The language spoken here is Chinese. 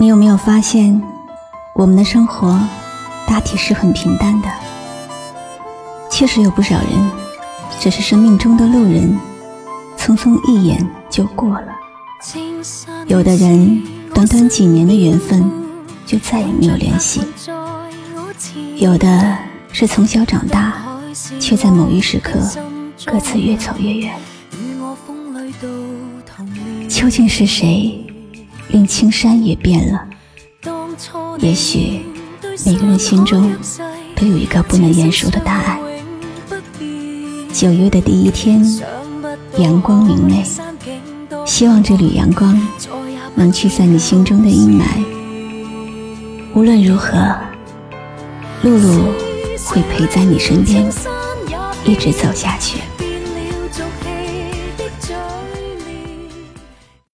你有没有发现，我们的生活大体是很平淡的？确实有不少人，只是生命中的路人，匆匆一眼就过了。有的人，短短几年的缘分，就再也没有联系；有的是从小长大，却在某一时刻各自越走越远。究竟是谁令青山也变了？也许每个人心中都有一个不能言说的答案。九月的第一天，阳光明媚，希望这缕阳光能驱散你心中的阴霾。无论如何，露露会陪在你身边，一直走下去。